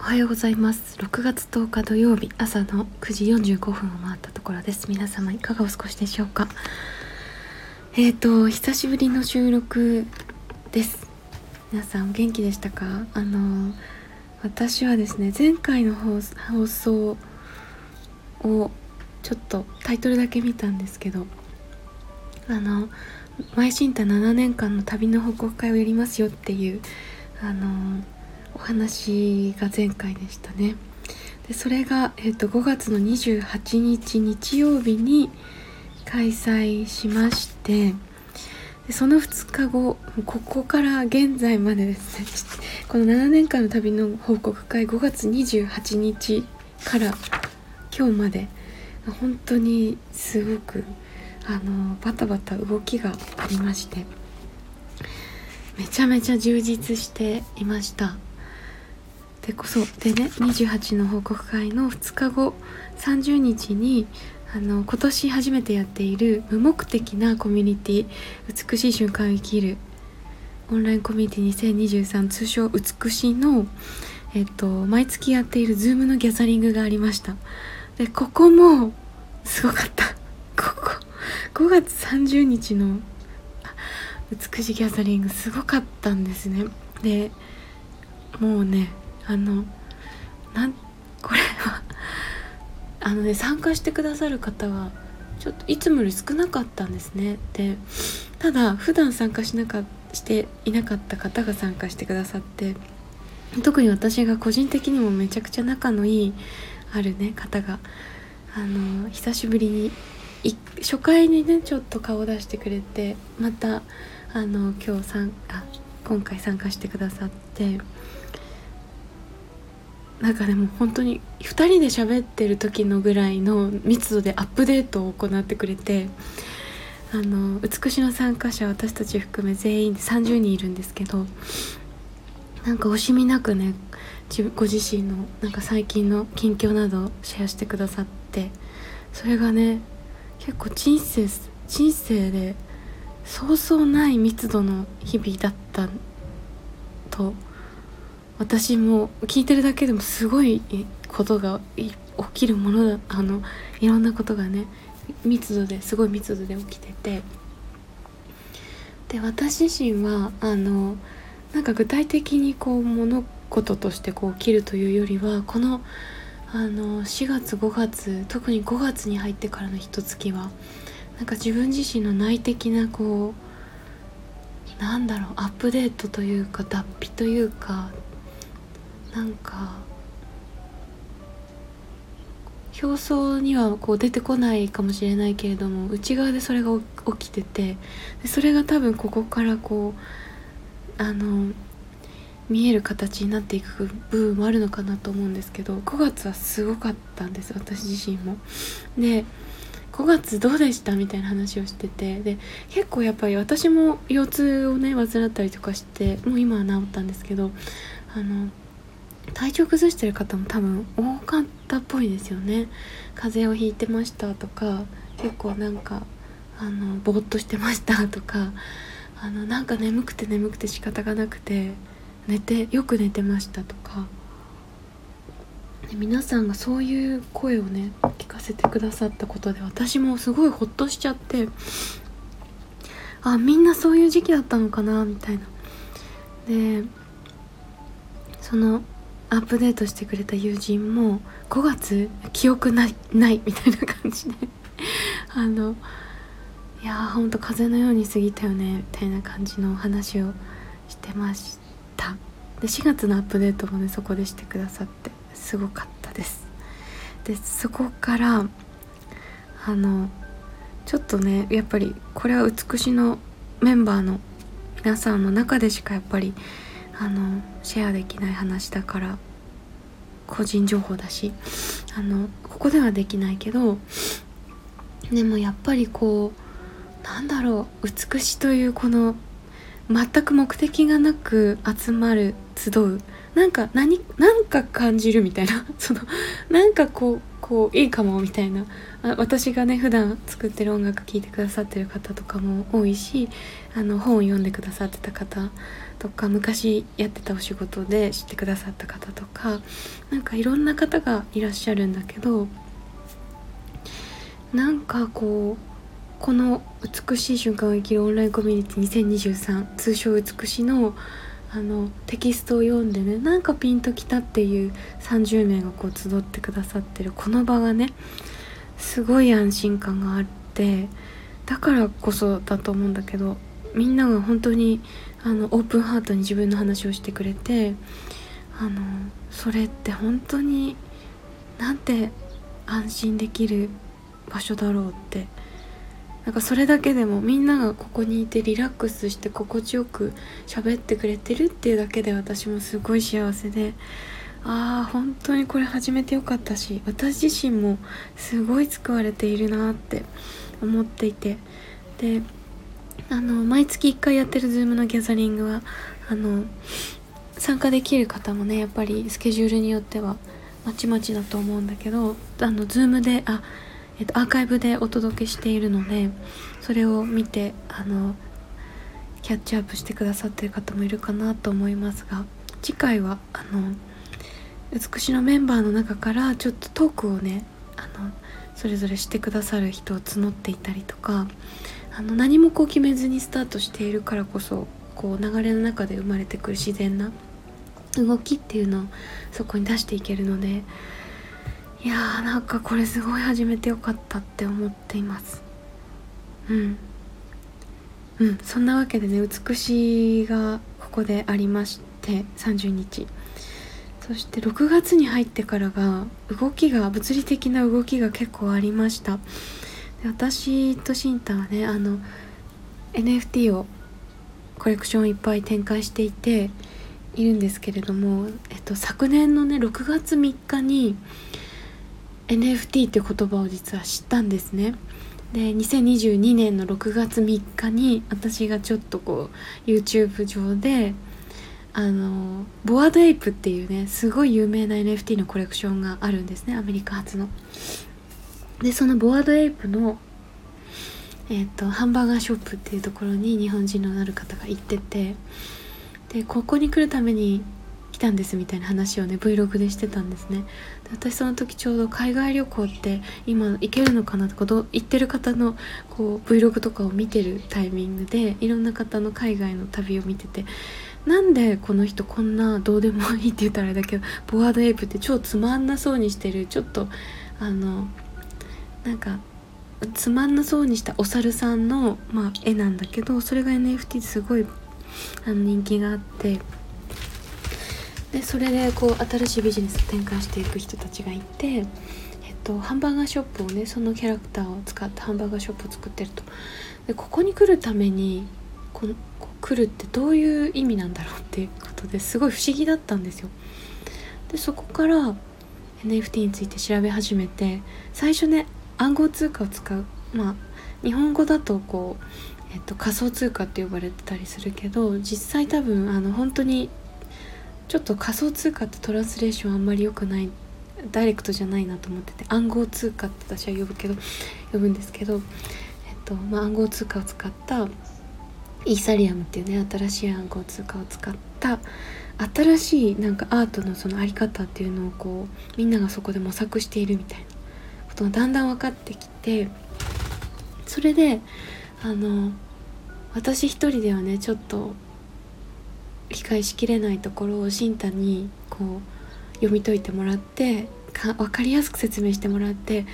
おはようございます。6月10日土曜日朝の9時45分を回ったところです。皆様いかがお過ごしでしょうか？えーと久しぶりの収録です。皆さんお元気でしたか？あの私はですね前回の放送をちょっとタイトルだけ見たんですけどあの「マイシンタ7年間の旅の報告会をやりますよ」っていうあのお話が前回でしたね。でそれが、えーと、5月の28日日曜日に開催しましてでその2日後ここから現在までですね この7年間の旅の報告会5月28日から今日まで本当にすごくあのバタバタ動きがありましてめちゃめちゃ充実していました。でこそでね28の報告会の2日後30日にあの今年初めてやっている無目的なコミュニティ美しい瞬間を生きるオンラインコミュニティ2023通称美しのえっと毎月やっている Zoom のギャザリングがありました。でここもすごかった。ここ5月30日の美しいギャザリングすごかったんですね。でもうねあのなんこれはあのね参加してくださる方はちょっといつもより少なかったんですね。でただ普段参加しなかしていなかった方が参加してくださって特に私が個人的にもめちゃくちゃ仲のいいあるね方があの久しぶりに初回にねちょっと顔を出してくれてまたあの今日さんあ今回参加してくださってなんかでも本当に2人で喋ってる時のぐらいの密度でアップデートを行ってくれてあの美しの参加者私たち含め全員で30人いるんですけどなんか惜しみなくねご自身のなんか最近の近況などをシェアしてくださってそれがね結構人生人生でそうそうない密度の日々だったと私も聞いてるだけでもすごいことが起きるものだあのいろんなことがね密度ですごい密度で起きてて。で私自身はあのなんか具体的にこう物事としてこう起きるというよりはこのあの4月5月特に5月に入ってからの一月はなんか自分自身の内的なこうなんだろうアップデートというか脱皮というかなんか表層にはこう出てこないかもしれないけれども内側でそれが起きててでそれが多分ここからこうあの見える形になっていく部分もあるのかなと思うんですけど5月はすごかったんです私自身も。で5月どうでしたみたいな話をしててで結構やっぱり私も腰痛をね患ったりとかしてもう今は治ったんですけどあの体調崩してる方も多分多かったっぽいですよね。風邪をひいてましたとか結構なんかあのぼーっとしてましたとかあのなんか眠くて眠くて仕方がなくて寝てよく寝てましたとか。で皆さんがそういう声をね聞かせてくださったことで私もすごいホッとしちゃってあみんなそういう時期だったのかなみたいな。でそのアップデートしてくれた友人も5月記憶ないないみたいな感じで。あのいやーほんと風のように過ぎたよねみたいな感じの話をしてました。で4月のアップデートもねそこでしてくださってすごかったです。でそこからあのちょっとねやっぱりこれは美しのメンバーの皆さんの中でしかやっぱりあのシェアできない話だから個人情報だしあのここではできないけどでもやっぱりこうなんだろう美しというこの全く目的がなく集まる集うなんか何なんか感じるみたいな そのなんかこうこういいかもみたいな。あ私がね普段作ってる音楽聴いてくださってる方とかも多いしあの本を読んでくださってた方とか昔やってたお仕事で知ってくださった方とかなんかいろんな方がいらっしゃるんだけどなんかこうこの「美しい瞬間を生きるオンラインコミュニティ2023」通称「美しの」あのテキストを読んでねなんかピンときたっていう30名がこう集ってくださってる。この場がねすごい安心感があってだからこそだと思うんだけどみんなが本当にあのオープンハートに自分の話をしてくれてあのそれって本当になんて安心できる場所だろうってなんかそれだけでもみんながここにいてリラックスして心地よく喋ってくれてるっていうだけで私もすごい幸せでああ本当にこれ始めてよかったし私自身もすごい救われているなって思っていて。であの毎月1回やってる Zoom のギャザリングはあの参加できる方もねやっぱりスケジュールによってはまちまちだと思うんだけどあの Zoom であえっと、アーカイブでお届けしているのでそれを見てあのキャッチアップしてくださってる方もいるかなと思いますが次回はあの美しのメンバーの中からちょっとトークをねあのそれぞれしてくださる人を募っていたりとかあの何もこう決めずにスタートしているからこそこう流れの中で生まれてくる自然な動きっていうのをそこに出していけるのでいやーなんかこれすごい始めてよかったって思っています。うん。うんそんなわけでね美しいがここでありまして30日。そして6月に入ってからが動きが物理的な動きが結構ありました。で私とシンタはねあの NFT をコレクションいっぱい展開していているんですけれども、えっと、昨年のね6月3日に NFT って言葉を実は知ったんですね。で2022年の6月3日に私がちょっとこう YouTube 上であのボアドエイプっていうねすごい有名な NFT のコレクションがあるんですねアメリカ発の。でそのボアドエイプのえーと、ハンバーガーショップっていうところに日本人のある方が行っててでここに来るためにたんですみたいな話をね Vlog でしてたんですね。で私その時ちょうど海外旅行って今行けるのかなとかど行ってる方のこう Vlog とかを見てるタイミングでいろんな方の海外の旅を見ててなんでこの人こんなどうでもいいって言ったらあれだけどボワードエイプって超つまんなそうにしてるちょっとあのなんかつまんなそうにしたお猿さんの、まあ、絵なんだけどそれが NFT ですごいあの人気があってでそれでこう新しいビジネスを展開していく人たちがいて、えっと、ハンバーガーショップをねそのキャラクターを使ってハンバーガーショップを作ってると。でここに来るためにこのこ来るってどういう意味なんだろうっていうことですごい不思議だったんですよ。でそこから NFT について調べ始めて最初ね暗号通貨を使う。まあ日本語だとこうえっと、仮想通貨って呼ばれてたりするけど実際多分あの本当にちょっと仮想通貨ってトランスレーションあんまり良くないダイレクトじゃないなと思ってて暗号通貨って私は呼ぶけど呼ぶんですけど、えっとまあ、暗号通貨を使ったイーサリアムっていうね新しい暗号通貨を使った新しいなんかアートのその在り方っていうのをこうみんながそこで模索しているみたいなことがだんだん分かってきてそれであの私一人ではねちょっと理解しきれないところを新太にこう読み解いてもらってか分かりやすく説明してもらって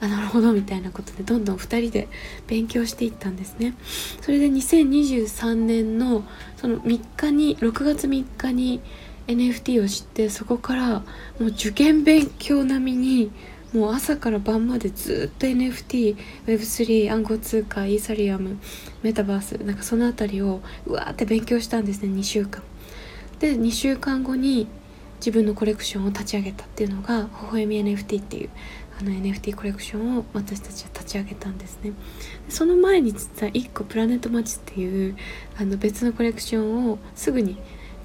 あなるほどみたいなことでどんどん2人で勉強していったんですね。それで2023年のその3日に6月3日に NFT を知ってそこからもう受験勉強並みにもう朝から晩までずっと NFT、Web3、暗号通貨、イーサリアム、メタバース、なんかその辺りをうわーって勉強したんですね、2週間。で、2週間後に自分のコレクションを立ち上げたっていうのが、微笑み NFT っていうあの NFT コレクションを私たちは立ち上げたんですね。その前に実は1個プラネットマッチっていうあの別のコレクションをすぐに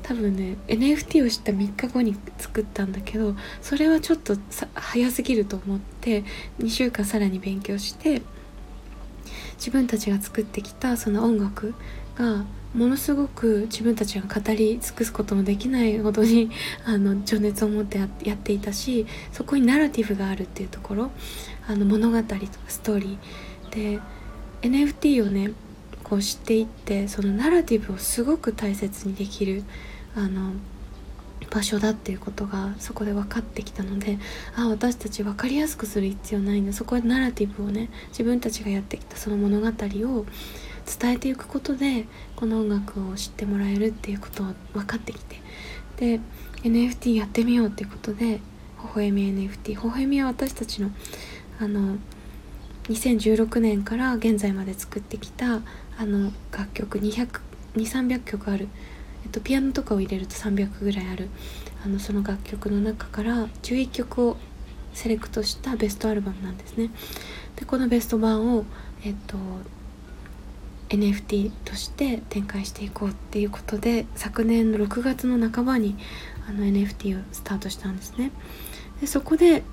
多分ね NFT を知った3日後に作ったんだけどそれはちょっと早すぎると思って2週間さらに勉強して自分たちが作ってきたその音楽がものすごく自分たちが語り尽くすこともできないほどに あの情熱を持ってやっていたしそこにナラティブがあるっていうところあの物語とかストーリー。で NFT をねこう知っていってそのナラティブをすごく大切にできるあの場所だっていうことがそこで分かってきたのであ私たち分かりやすくする必要ないんだ。そこでナラティブをね自分たちがやってきたその物語を伝えていくことでこの音楽を知ってもらえるっていうことを分かってきて。で NFT やってみようっていうことで微笑み NFT 微笑みは私たちのあの2016年から現在まで作ってきたあの楽曲200 2300曲ある、えっと、ピアノとかを入れると300ぐらいある。あのその楽曲の中から11曲をセレクトしたベストアルバムなんですね。でこのベスト版をえっと NFT として展開していこうっていうことで昨年の6月の半ばにあの NFT をスタートしたんですね。でそこで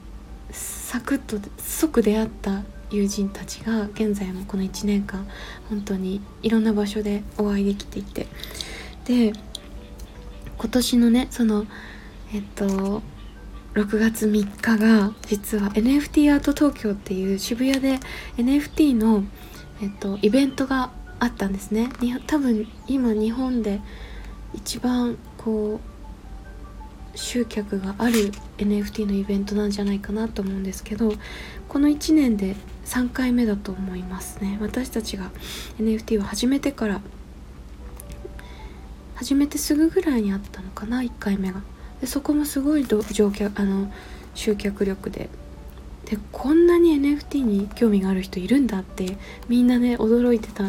サクッと即出会った友人たちが現在もこの1年間本当にいろんな場所でお会いできていてで今年のねそのえっと6月3日が実は NFT アート東京っていう渋谷で NFT の、えっと、イベントがあったんですね。多分今日本で一番こう集客がある NFT のイベントなんじゃないかなと思うんですけどこの1年で3回目だと思いますね。私たちが NFT を始めてから始めてすぐぐらいにあったのかな1回目が。でそこもすごい乗客あの集客力で。でこんなに NFT に興味がある人いるんだってみんなね驚いてた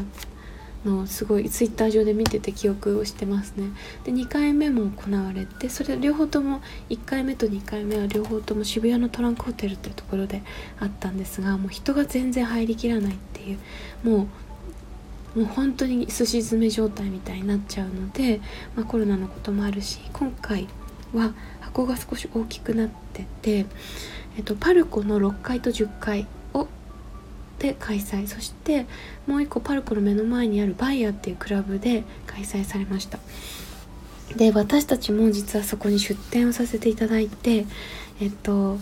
のをすごいツイッター上で見てて記憶をしてますね。で2回目も行われてそれ両方とも1回目と2回目は両方とも渋谷のトランクホテルっていうところであったんですがもう人が全然入りきらないっていうもうもう本当にすし詰め状態みたいになっちゃうので、まあ、コロナのこともあるし今回は箱が少し大きくなってて、えっと、パルコの6階と10階をで開催。そしてもう一個パルコの目の前にあるバイヤーっていうクラブで開催されました。で私たちも実はそこに出店をさせていただいてえっと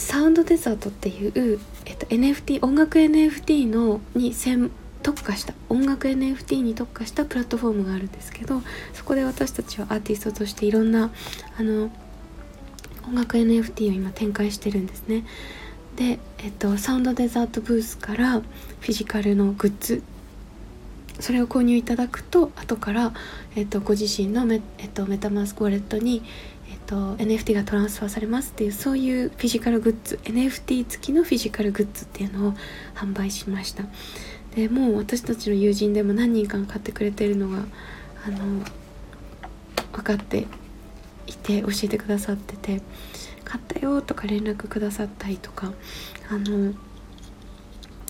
サウンドデザートっていう、えっと、NFT 音楽 NFT のに専特化した音楽 NFT に特化したプラットフォームがあるんですけどそこで私たちはアーティストとしていろんなあの音楽 NFT を今展開してるんですね。で、えっと、サウンドデザートブースからフィジカルのグッズそれを購入いただくと後から、えっと、ご自身のメ,、えっと、メタマスクウォレットに、と、NFT がトランスファーされますっていうそういうフィジカルグッズ NFT 付きのフィジカルグッズっていうのを販売しました。でもう私たちの友人でも何人か買ってくれてるのがあの分かっていて教えてくださってて買ったよとか連絡くださったりとかあの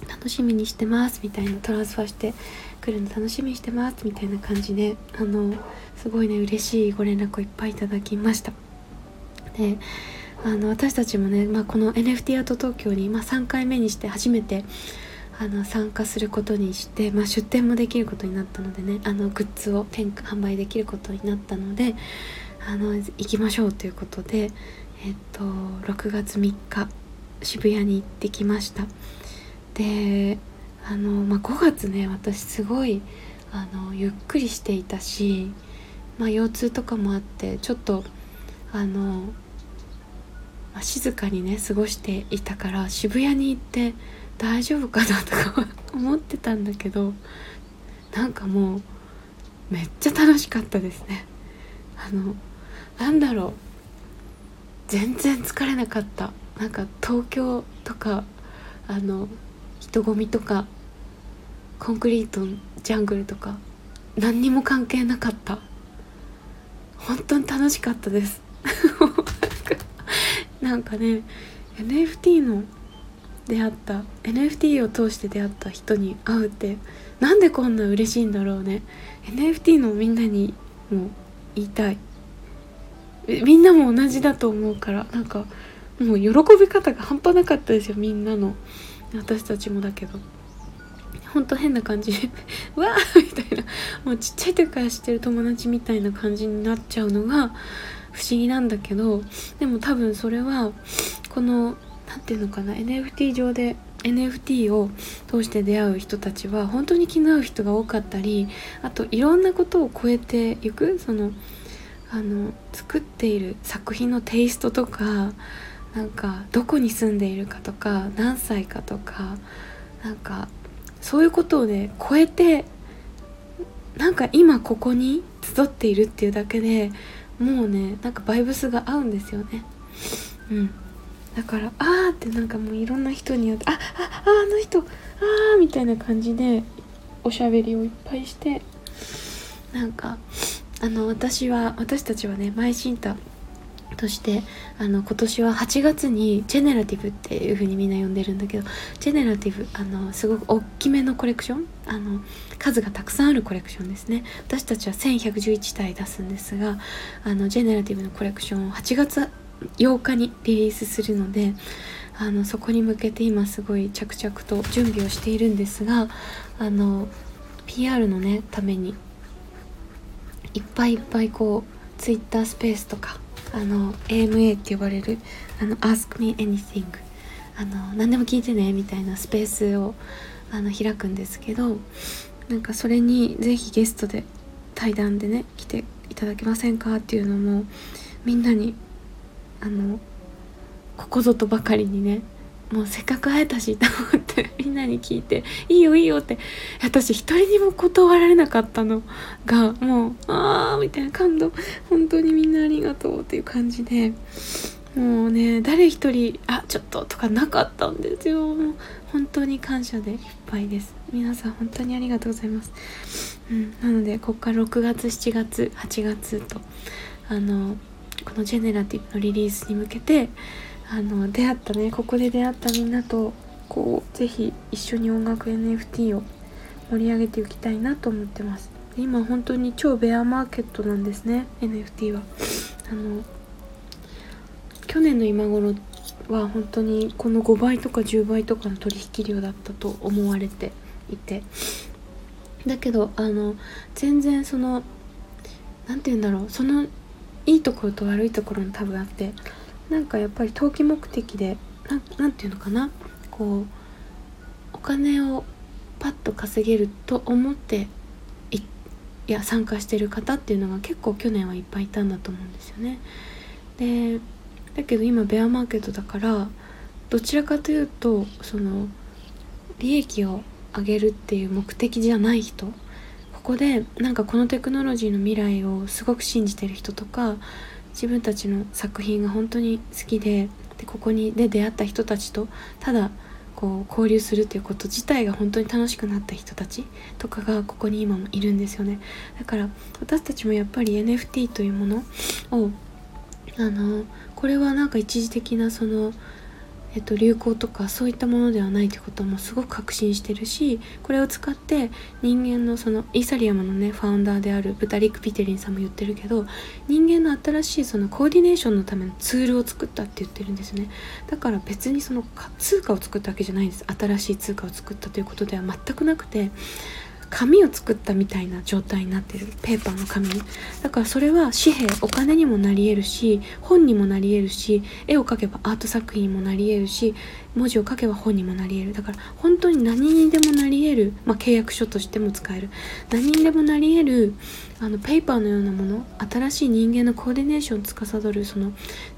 楽しみにしてますみたいなトランスファーしてくるの楽しみにしてますみたいな感じであのすごいね嬉しいご連絡をいっぱいいただきました。であの私たちもね、まあ、この NFT アート東京に、まあ、3回目にして初めてあの参加することにして、まあ、出店もできることになったのでねあのグッズを販売できることになったのであの行きましょうということでえっと6月3日渋谷に行ってきました。であの、まあ、5月ね私すごいあのゆっくりしていたし、まあ、腰痛とかもあってちょっとあの、まあ、静かにね過ごしていたから渋谷に行って大丈夫かなとか 思ってたんだけどなんかもうめっちゃ楽しかったですね。あのなんだろう。全然疲れなかった。なんか東京とかあの人混みとかコンクリートジャングルとか何にも関係なかった。本当に楽しかったです。なんかね NFT の出会った NFT を通して出会った人に会うってなんでこんな嬉しいんだろうね。NFT のみんなにも言いたい。みんなも同じだと思うからなんかもう喜び方が半端なかったですよみんなの。私たちもだけど。ほんと変な感じで わーみたいな。もうちっちゃい時から知ってる友達みたいな感じになっちゃうのが不思議なんだけどでも多分それはこの何て言うのかな NFT 上で NFT を通して出会う人たちは本当に気の合う人が多かったりあといろんなことを超えていくそのあの作っている作品のテイストとかなんかどこに住んでいるかとか何歳かとかなんかそういうことをね超えてなんか今ここに集っているっていうだけでもうねなんかバイブスが合うんですよね。うん。だからあーってなんかもういろんな人によってああああの人ああみたいな感じでおしゃべりをいっぱいしてなんかあの私は私たちはねマイシンタとしてあの今年は8月にジェネラティブっていう風にみんな呼んでるんだけどジェネラティブあのすごく大きめのコレクション？あの数がたくさんあるコレクションですね。私たちは1111体出すんですがあのジェネラティブのコレクションを8月8日にリリースするのであのそこに向けて今すごい着々と準備をしているんですがあの PR のねためにいっぱいいっぱいこう Twitter スペースとかあの AMA って呼ばれるあの Ask Me Anything あの何でも聞いてねみたいなスペースをあの開くんですけどなんかそれに是非ゲストで対談でね来ていただけませんかっていうのもみんなにあのここぞとばかりにねもうせっかく会えたしと思ってみんなに聞いて「いいよいいよ」って。私一人にも断られなかったの。がもう「ああ」みたいな感動。本当にみんなありがとうっていう感じで。もうね誰一人「あちょっと」とかなかったんですよ。もう本当に感謝でいっぱいです。皆さん本当にありがとうございます、うん、なのでここから6月7月8月とあのこのジェネラティブのリリースに向けてあの出会ったねここで出会ったみんなとこうぜひ一緒に音楽 NFT を盛り上げていきたいなと思ってます。今本当に超ベアマーケットなんですね NFT は。あの去年の今頃は本当にこの5倍とか10倍とかの取引量だったと思われていて。だけどあの全然その何て言うんだろうそのいいところと悪いところも多分あってなんかやっぱり投機目的で何て言うのかな？こうお金をパッと稼げると思っていや参加してる方っていうのが結構去年はいっぱいいたんだと思うんですよね。でだけど今ベアマーケットだからどちらかというとその利益を上げるっていう目的じゃない人ここでなんかこのテクノロジーの未来をすごく信じてる人とか自分たちの作品が本当に好きででここにで出会った人たちとただこう交流するっていうこと自体が本当に楽しくなった人たちとかがここに今もいるんですよね。だから私たちもやっぱり NFT というものをあのこれはなんか一時的なそのえっと、流行とかそういったものではないということもすごく確信してるしこれを使って人間のそのイーサリアムのねファウンダーであるブタリック・ピテリンさんも言ってるけど人間の新しいそのコーディネーションのためのツールを作ったって言ってるんですね。だから別にその通貨を作ったわけじゃないんです。新しい通貨を作ったということでは全くなくて紙を作ったみたいな状態になってる。ペーパーの紙だからそれは紙幣お金にもなり得るし本にもなり得るし絵を描けばアート作品にもなり得るし文字を書けば本にもなり得る。だから本当に何にでもなり得る、まあ、契約書としても使える。何にでもなり得るあのペーパーのようなもの新しい人間のコーディネーションを司るその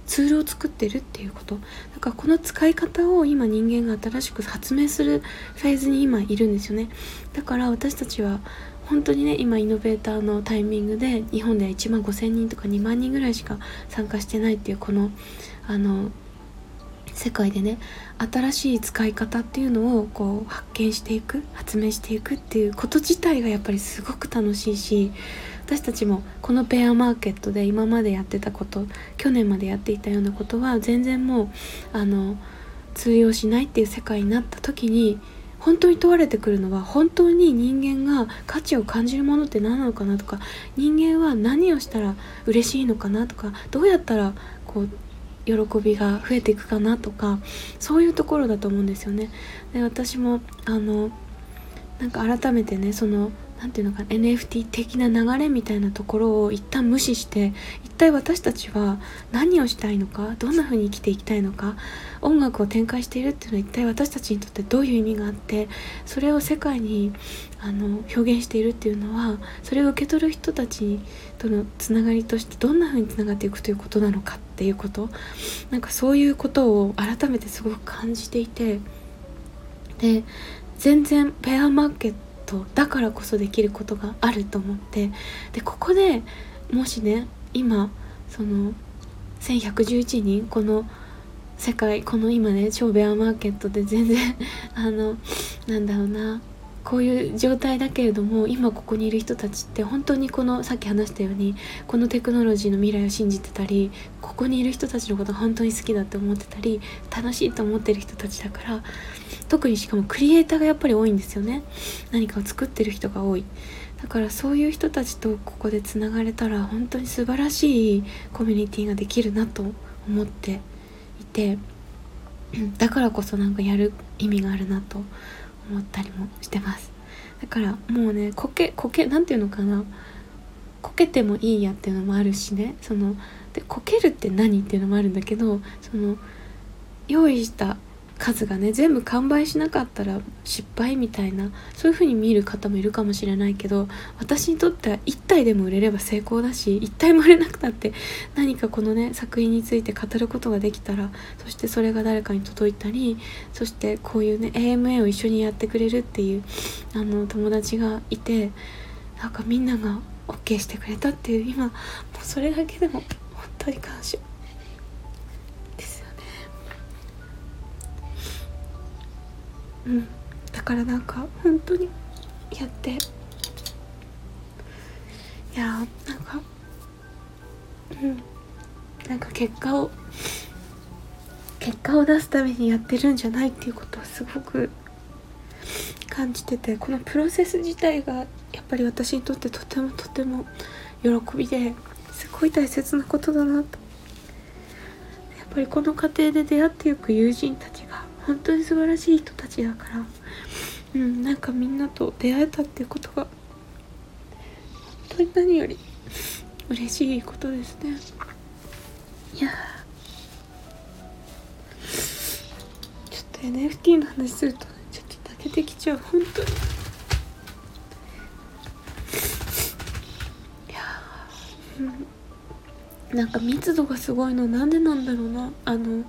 ツールを作ってるっていうこと。だからこの使い方を今人間が新しく発明するフェーズに今いるんですよね。だから私たちは本当にね今イノベーターのタイミングで日本では1万5,000人とか2万人ぐらいしか参加してないっていうこのあの世界でね新しい使い方っていうのをこう発見していく発明していくっていうこと自体がやっぱりすごく楽しいし私たちもこのペアマーケットで今までやってたこと去年までやっていたようなことは全然もうあの通用しないっていう世界になった時に本当に問われてくるのは本当に人間が価値を感じるものって何なのかなとか人間は何をしたら嬉しいのかなとかどうやったらこう喜びが増えていくかなとかそういうところだと思うんですよね。で私もあのなんか改めてねその何て言うのかな NFT 的な流れみたいなところを一旦無視して一体私たちは何をしたいのかどんな風に生きていきたいのか音楽を展開しているっていうのは一体私たちにとってどういう意味があってそれを世界にあの表現しているっていうのはそれを受け取る人たちとのつながりとしてどんな風につながっていくということなのかっていうこと。なんかそういうことを改めてすごく感じていてで全然ペアマーケットトだからこそできることがあると思ってでここでもしね今その1111人この世界この今ね超ベアマーケットで全然 あのなんだろうなこういう状態だけれども今ここにいる人たちって本当にこのさっき話したようにこのテクノロジーの未来を信じてたりここにいる人たちのこと本当に好きだって思ってたり楽しいと思ってる人たちだから特にしかもクリエイターがやっぱり多いんですよね。何かを作ってる人が多い。だからそういう人たちとここでつながれたら本当に素晴らしいコミュニティができるなと思っていて だからこそなんかやる意味があるなと思ったりもしてます。だからもうねこけこけなんていうのかな。こけてもいいやっていうのもあるしね。そのでこけるって何っていうのもあるんだけどその用意した数がね全部完売しなかったら失敗みたいなそういう風に見る方もいるかもしれないけど私にとっては1体でも売れれば成功だし1体も売れなくたって 何かこのね作品について語ることができたらそしてそれが誰かに届いたりそしてこういうね AMA を一緒にやってくれるっていうあの友達がいてなんかみんなが OK してくれたっていう今もうそれだけでも本当に感謝。うん。だからなんか本当にやって。いやなんかうん。なんか結果を結果を出すためにやってるんじゃないっていうことはすごく感じててこのプロセス自体がやっぱり私にとってとてもとても喜びですごい大切なことだなと。やっぱりこの過程で出会っていく友人たち本当に素晴らしい人たちだから。うんなんかみんなと出会えたっていうことが本当に何より嬉しいことですね。いやちょっと NFT の話するとちょっと泣けてきちゃう本当に。いやうん。なんか密度がすごいの。なんでなんだろうな。あの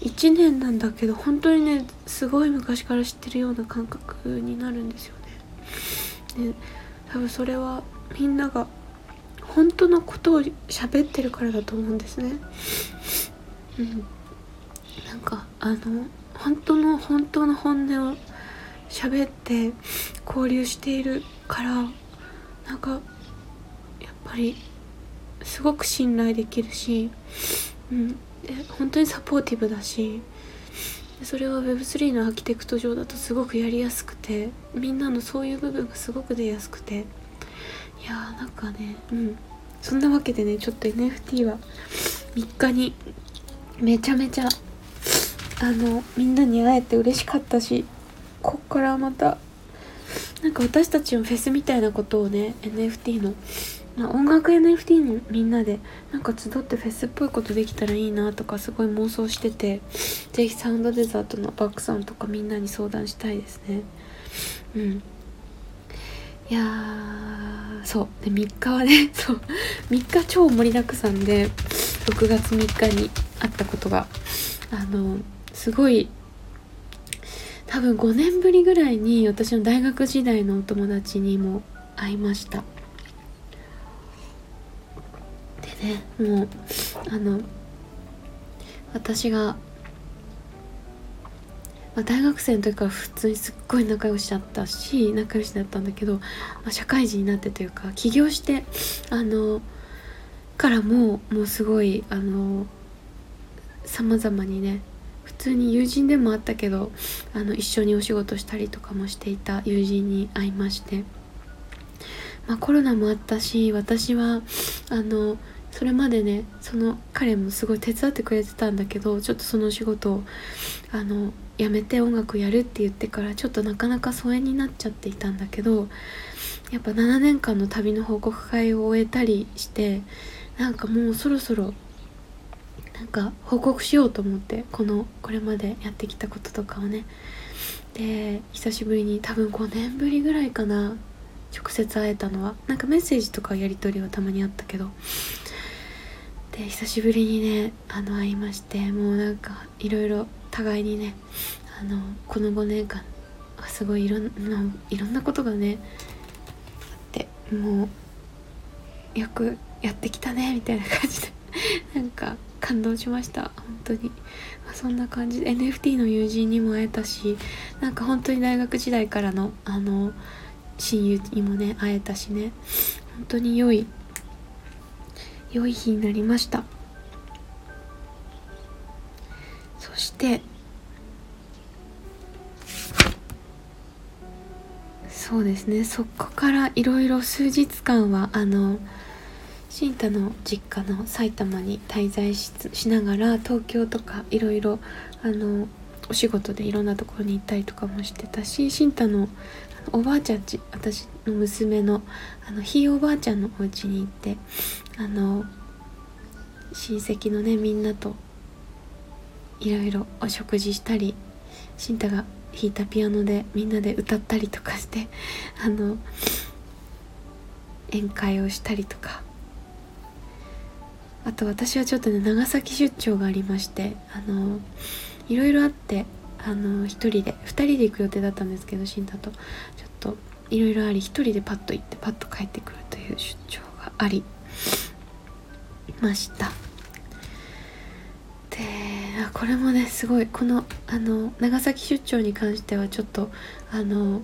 1年なんだけど本当にねすごい昔から知ってるような感覚になるんですよね。で多分それはみんなが本当のことを喋ってるからだと思うんですね。うん、なんかあの本当の本当の本音を喋って交流しているからなんかやっぱりすごく信頼できるし、うん、本当にサポーティブだしそれは Web3 のアーキテクト上だとすごくやりやすくてみんなのそういう部分がすごく出やすくていやーなんかねうん。そんなわけでねちょっと NFT は3日にめちゃめちゃあのみんなに会えて嬉しかったしこっからまたなんか私たちのフェスみたいなことをね NFT の、音楽 NFT にみんなでなんか集ってフェスっぽいことできたらいいなとかすごい妄想してて是非サウンドデザートのバックさんとかみんなに相談したいですね。うん。いやそう。で3日はね そう。3日超盛りだくさんで6月3日にあったことがあのすごい多分5年ぶりぐらいに私の大学時代のお友達にも会いました。ね。もうあの私が、まあ、大学生の時から普通にすっごい仲良しだったし仲良しだったんだけど、まあ、社会人になってというか起業してあのからももうすごいあのさまざまにね普通に友人でもあったけどあの一緒にお仕事したりとかもしていた友人に会いまして、まあ、コロナもあったし私はあのそれまでねその彼もすごい手伝ってくれてたんだけどちょっとその仕事をあのやめて音楽やるって言ってからちょっとなかなか疎遠になっちゃっていたんだけどやっぱ7年間の旅の報告会を終えたりしてなんかもうそろそろなんか報告しようと思ってこのこれまでやってきたこととかをね。で久しぶりに多分5年ぶりぐらいかな直接会えたのは。なんかメッセージとかやり取りはたまにあったけどで久しぶりにねあの会いましてもうなんかいろいろ互いにねあのこの5年間すごいいろんないろんなことがねあってもうよくやってきたねみたいな感じで なんか感動しました本当に、まあ、そんな感じで NFT の友人にも会えたしなんか本当に大学時代からのあの親友にもね会えたしね本当に良い良い日になりました。そしてそうですね。そこからいろいろ数日間はあの新太の実家の埼玉に滞在ししながら東京とかいろいろあのお仕事でいろんなところに行ったりとかもしてたし新太のおばあちゃんち私の娘のあのひいおばあちゃんのお家に行ってあの親戚のねみんなといろいろお食事したり新太が弾いたピアノでみんなで歌ったりとかして あの宴会をしたりとか。あと私はちょっとね長崎出張がありましてあのいろいろあってあの1人で2人で行く予定だったんですけど死んだと。ちょっといろいろあり1人でパッと行ってパッと帰ってくるという出張があり。ましたであ。これもねすごいこのあの長崎出張に関してはちょっとあの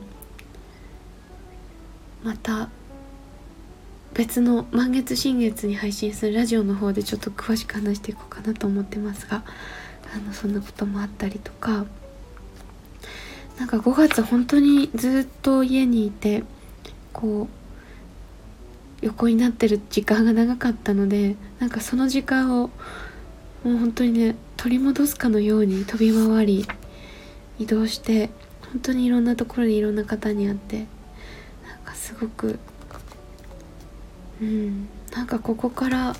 また別の満月新月に配信するラジオの方でちょっと詳しく話していこうかなと思ってますがあのそんなこともあったりとかなんか5月本当にずっと家にいてこう横になってる時間が長かったのでなんかその時間をもう本当にね取り戻すかのように飛び回り移動して本当にいろんなところにいろんな方に会ってなんかすごくうんなんかここから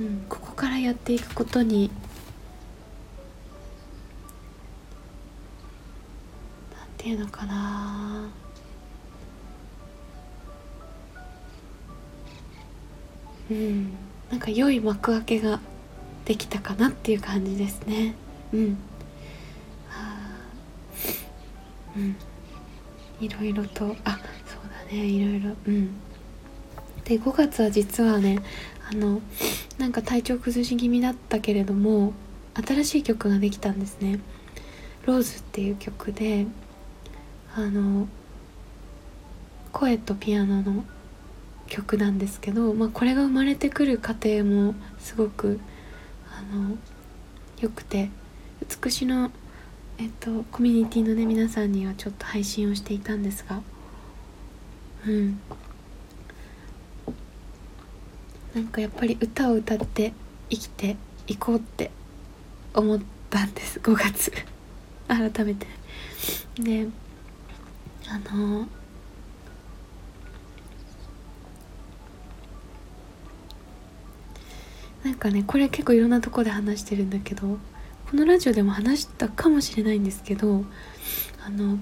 うんここからやっていくことになんていうのかな。うん。なんか良い幕開けができたかなっていう感じですね。うん。うん。いろいろとあそうだね。いろいろ。うん。で5月は実はねあのなんか体調崩し気味だったけれども新しい曲ができたんですね「ローズ」っていう曲であの声とピアノの曲なんですけど、まあ、これが生まれてくる過程もすごくあのよくて美しの、えっと、コミュニティのね皆さんにはちょっと配信をしていたんですがうん。なんかやっぱり歌を歌って生きていこうって思ったんです5月。改めて。であのなんかねこれ結構いろんなとこで話してるんだけどこのラジオでも話したかもしれないんですけどあの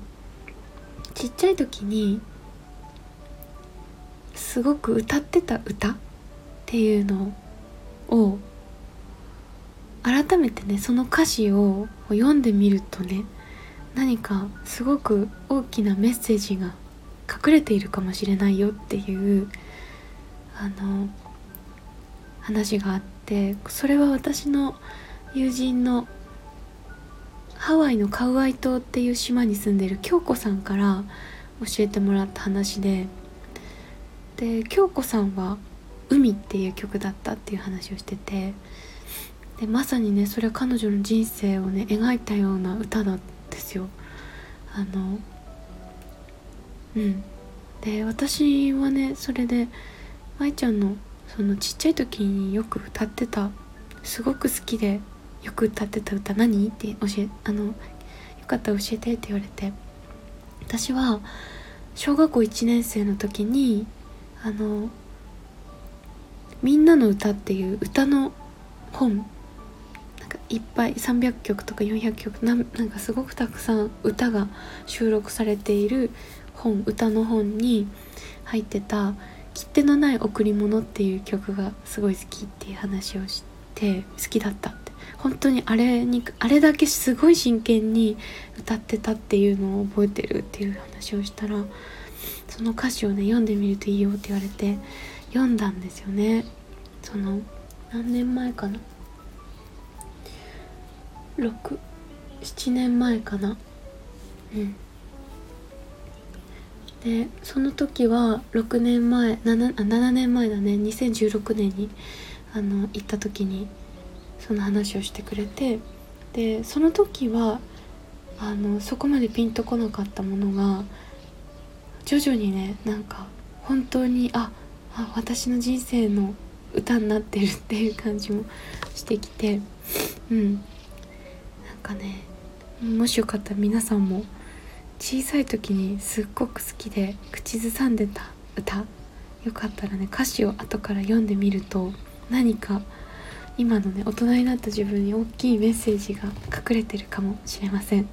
ちっちゃい時にすごく歌ってた歌っていうのを改めてねその歌詞を読んでみるとね何かすごく大きなメッセージが隠れているかもしれないよっていうあの話があってそれは私の友人のハワイのカウアイ島っていう島に住んでる京子さんから教えてもらった話でで京子さんは海」っていう曲だったっていう話をしててでまさにねそれは彼女の人生をね描いたような歌なんですよ。あのうんで私はねそれで愛ちゃんのそのちっちゃい時によく歌ってたすごく好きでよく歌ってた歌何？って教えあのよかったら教えてって言われて。私は小学校1年生の時にあの「みんなの歌」っていう歌の本なんかいっぱい300曲とか400曲なんかすごくたくさん歌が収録されている本歌の本に入ってた「切手のない贈り物」っていう曲がすごい好きっていう話をして好きだったって。本当にあれにあれだけすごい真剣に歌ってたっていうのを覚えてるっていう話をしたらその歌詞をね読んでみるといいよって言われて読んだんですよね。その何年前かな？67年前かな？うん。でその時は6年前 7, 7年前だね。2016年にあの行った時にその話をしてくれてでその時はあのそこまでピンとこなかったものが徐々にねなんか本当にああ私の人生の歌になってるっていう感じもしてきてうん。なんかねもしよかったら皆さんも小さい時にすっごく好きで口ずさんでた歌。よかったらね歌詞を後から読んでみると何か今のね大人になった自分に大きいメッセージが隠れてるかもしれません。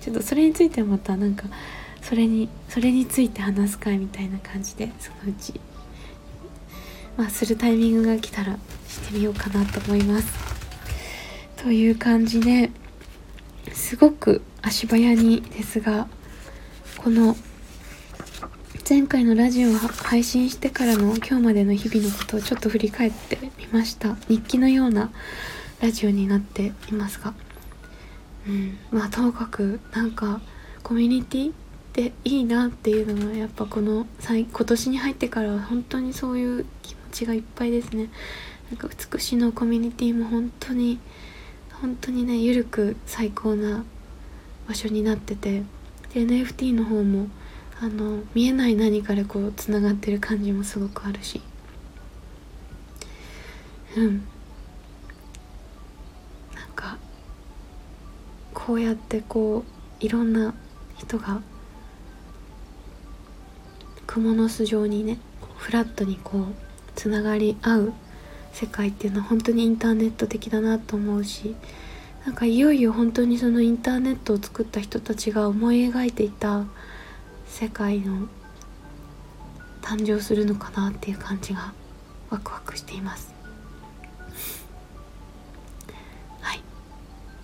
ちょっとそれについてはまたなんかそれにそれについて話す会みたいな感じでそのうちまあするタイミングが来たらしてみようかなと思います。という感じですごく足早にですがこの前回のラジオを配信してからの今日までの日々のことをちょっと振り返ってみました。日記のようなラジオになっていますが。うん。まあともかくなんかコミュニティっていいなっていうのはやっぱこの今年に入ってからは本当にそういう気持ちがいっぱいですね。なんか美しのコミュニティも本当に本当にねゆるく最高な場所になってて。で NFT の方もあの見えない何かでこうつながってる感じもすごくあるし。うん。なんかこうやってこういろんな人が蜘蛛の巣状にねフラットにこうつながり合う世界っていうのは本当にインターネット的だなと思うしなんかいよいよ本当にそのインターネットを作った人たちが思い描いていた世界の誕生するのかなっていう感じが ワクワクしています。はい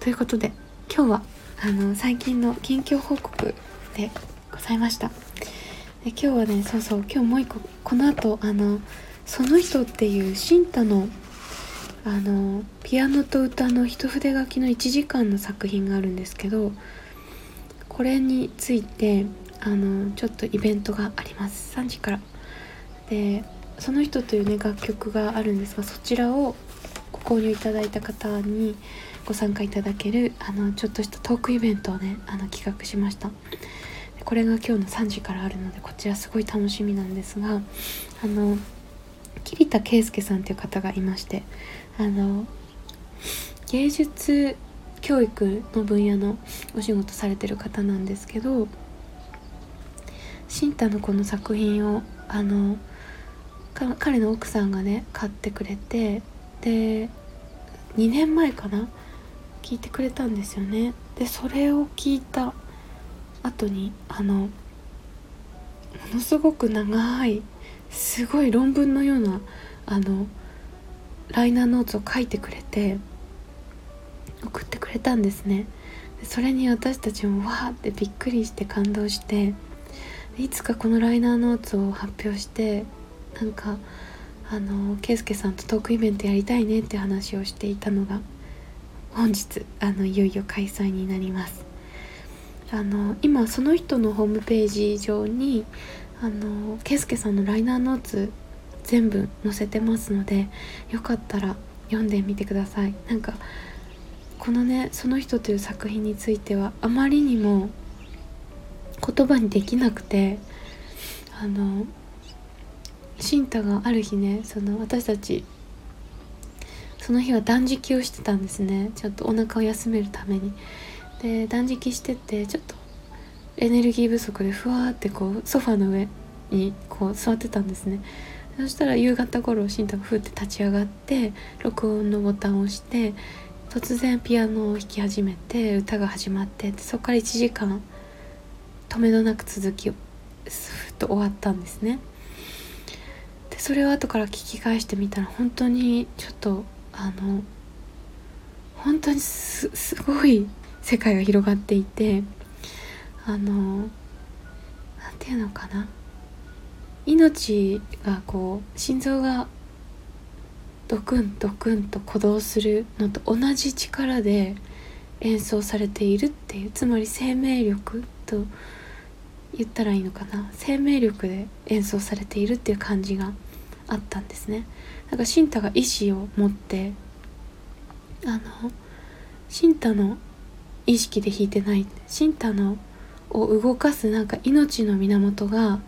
ということで今日はあの最近の近況報告でございました。で今日はねそうそう今日もう一個この後あのその人っていう新太のあのピアノと歌の一筆書きの1時間の作品があるんですけどこれについてあのちょっとイベントがあります。3時から。でその人というね楽曲があるんですがそちらをご購入いただいた方にご参加いただけるあのちょっとしたトークイベントをねあの企画しました。これが今日の3時からあるのでこちらすごい楽しみなんですがあの桐田圭介さんという方がいましてあの芸術教育の分野のお仕事されてる方なんですけど新太のこの作品をあの彼の奥さんがね買ってくれてで2年前かな聞いてくれたんですよね。でそれを聞いた後にあのものすごく長いすごい論文のようなあのライナーノーツを書いてくれて送ってくれたんですね。それに私たちもわーってびっくりして感動していつかこのライナーノーツを発表してなんかあの圭介さんとトークイベントやりたいねって話をしていたのが本日あのいよいよ開催になります。あの今その人のホームページ上にあの圭介さんのライナーノーツ全部載せてますのでよかったら読んでみてください。なんかこのね「その人」という作品についてはあまりにも言葉にできなくてあの慎太がある日ねその私たちその日は断食をしてたんですね。ちょっとお腹を休めるために。で断食しててちょっとエネルギー不足でふわってこうソファの上にこう座ってたんですね。そしたら夕方頃慎太がふって立ち上がって録音のボタンを押して突然ピアノを弾き始めて歌が始まってそこから1時間止めどなく続きスーッと終わったんですね。でそれを後から聞き返してみたら本当にちょっとあの本当にすすごい世界が広がっていてあの何て言うのかな。命がこう心臓がドクンドクンと鼓動するのと同じ力で演奏されているっていうつまり生命力と言ったらいいのかな。生命力で演奏されているっていう感じがあったんですね。なんかシンタが意志を持ってあのシンタの意識で弾いてない。シンタのを動かすなんか命の源が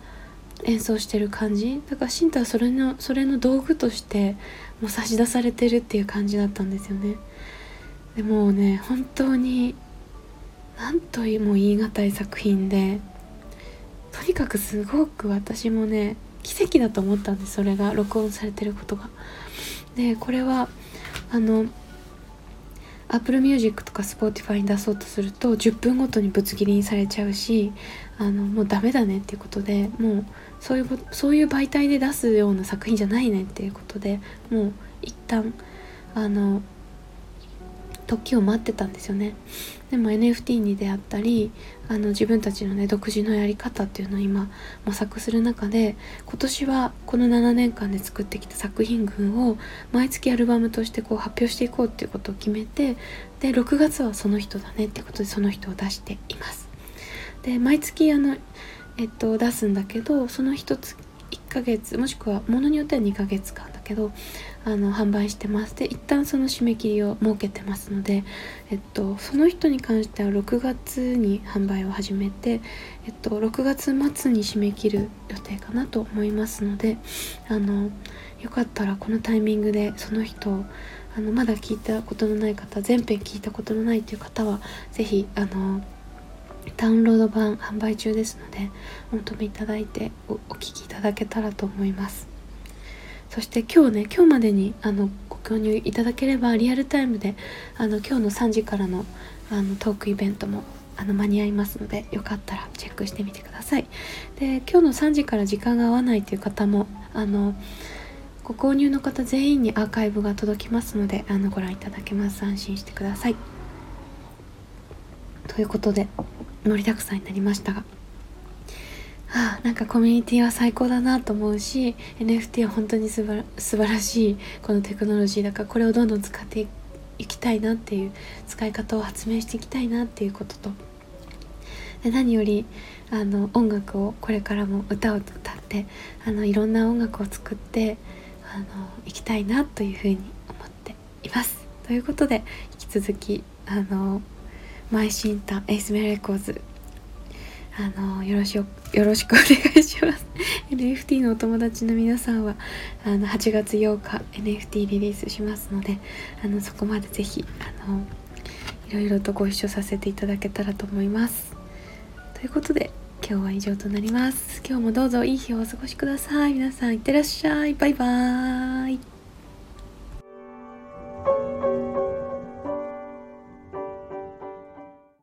演奏してる感じ。だからシンタはそれのそれの道具としてもう差し出されてるっていう感じだったんですよねでもね本当に何とも言い難い作品でとにかくすごく私もね奇跡だと思ったんですそれが録音されてることが。でこれはあの Apple Music とか Spotify に出そうとすると10分ごとにぶつ切りにされちゃうしあのもうダメだねっていうことでもうそういうそういう媒体で出すような作品じゃないねっていうことでもう一旦あの時を待ってたんですよね。でも NFT に出会ったりあの自分たちのね独自のやり方っていうのを今模索する中で今年はこの7年間で作ってきた作品群を毎月アルバムとしてこう発表していこうっていうことを決めてで6月はその人だねってことでその人を出しています。で毎月あのえっと出すんだけどその1つ1ヶ月もしくはものによっては2ヶ月間だけどあの販売してます。で一旦その締め切りを設けてますので、えっと、その人に関しては6月に販売を始めて、えっと、6月末に締め切る予定かなと思いますのであのよかったらこのタイミングでその人をあのまだ聞いたことのない方全編聞いたことのないという方は是非あのダウンロード版販売中ですのでお求めいただいておお聞きいただけたらと思います。そして今日ね今日までにあのご購入いただければリアルタイムであの今日の3時からのあのトークイベントもあの間に合いますのでよかったらチェックしてみてください。で今日の3時から時間が合わないという方もあのご購入の方全員にアーカイブが届きますのであのご覧いただけます。安心してください。ということで盛りだくさんになりましたがあ、なんかコミュニティは最高だなと思うし NFT は本当にすば素晴らしいこのテクノロジーだからこれをどんどん使っていきたいなっていう使い方を発明していきたいなっていうこととで何よりあの音楽をこれからも歌を歌ってあのいろんな音楽を作ってあのいきたいなというふうに思っています。ということで引き続きあのマイシンタエイスメレコーズあのよろしよろしくお願いします。NFT のお友達の皆さんはあの8月8日 NFT リリースしますのであのそこまで是非あのいろいろとご一緒させていただけたらと思います。ということで今日は以上となります。今日もどうぞいい日をお過ごしください。皆さんいってらっしゃい。バイバーイ。